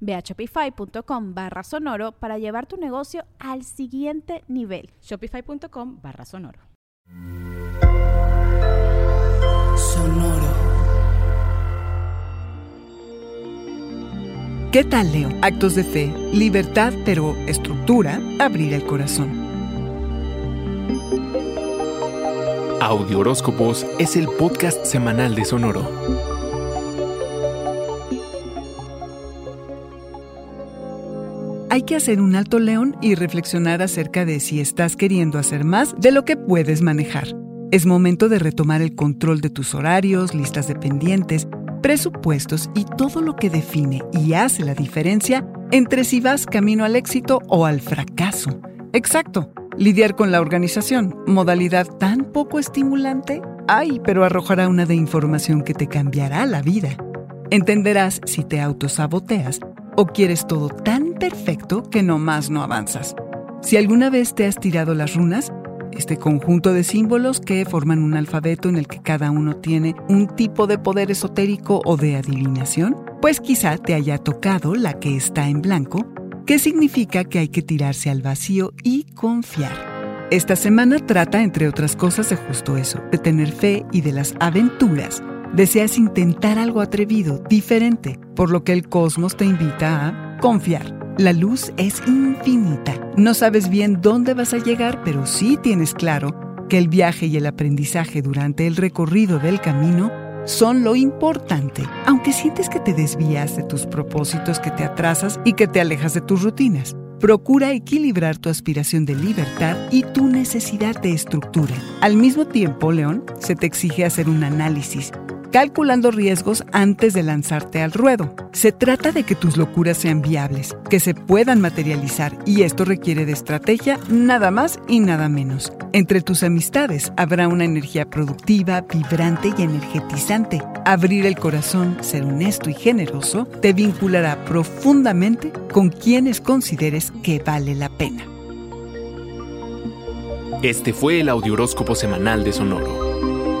Ve a shopify.com barra sonoro para llevar tu negocio al siguiente nivel. Shopify.com barra sonoro. Sonoro. ¿Qué tal, Leo? Actos de fe, libertad, pero estructura, abrir el corazón. Audio Horóscopos es el podcast semanal de Sonoro. Hay que hacer un alto león y reflexionar acerca de si estás queriendo hacer más de lo que puedes manejar. Es momento de retomar el control de tus horarios, listas de pendientes, presupuestos y todo lo que define y hace la diferencia entre si vas camino al éxito o al fracaso. Exacto, lidiar con la organización, modalidad tan poco estimulante. Ay, pero arrojará una de información que te cambiará la vida. Entenderás si te autosaboteas o quieres todo tan perfecto que no más no avanzas. Si alguna vez te has tirado las runas, este conjunto de símbolos que forman un alfabeto en el que cada uno tiene un tipo de poder esotérico o de adivinación, pues quizá te haya tocado la que está en blanco, que significa que hay que tirarse al vacío y confiar. Esta semana trata, entre otras cosas, de justo eso, de tener fe y de las aventuras Deseas intentar algo atrevido, diferente, por lo que el cosmos te invita a confiar. La luz es infinita. No sabes bien dónde vas a llegar, pero sí tienes claro que el viaje y el aprendizaje durante el recorrido del camino son lo importante, aunque sientes que te desvías de tus propósitos, que te atrasas y que te alejas de tus rutinas. Procura equilibrar tu aspiración de libertad y tu necesidad de estructura. Al mismo tiempo, León, se te exige hacer un análisis calculando riesgos antes de lanzarte al ruedo. Se trata de que tus locuras sean viables, que se puedan materializar y esto requiere de estrategia nada más y nada menos. Entre tus amistades habrá una energía productiva, vibrante y energetizante. Abrir el corazón, ser honesto y generoso te vinculará profundamente con quienes consideres que vale la pena. Este fue el Audioróscopo Semanal de Sonoro.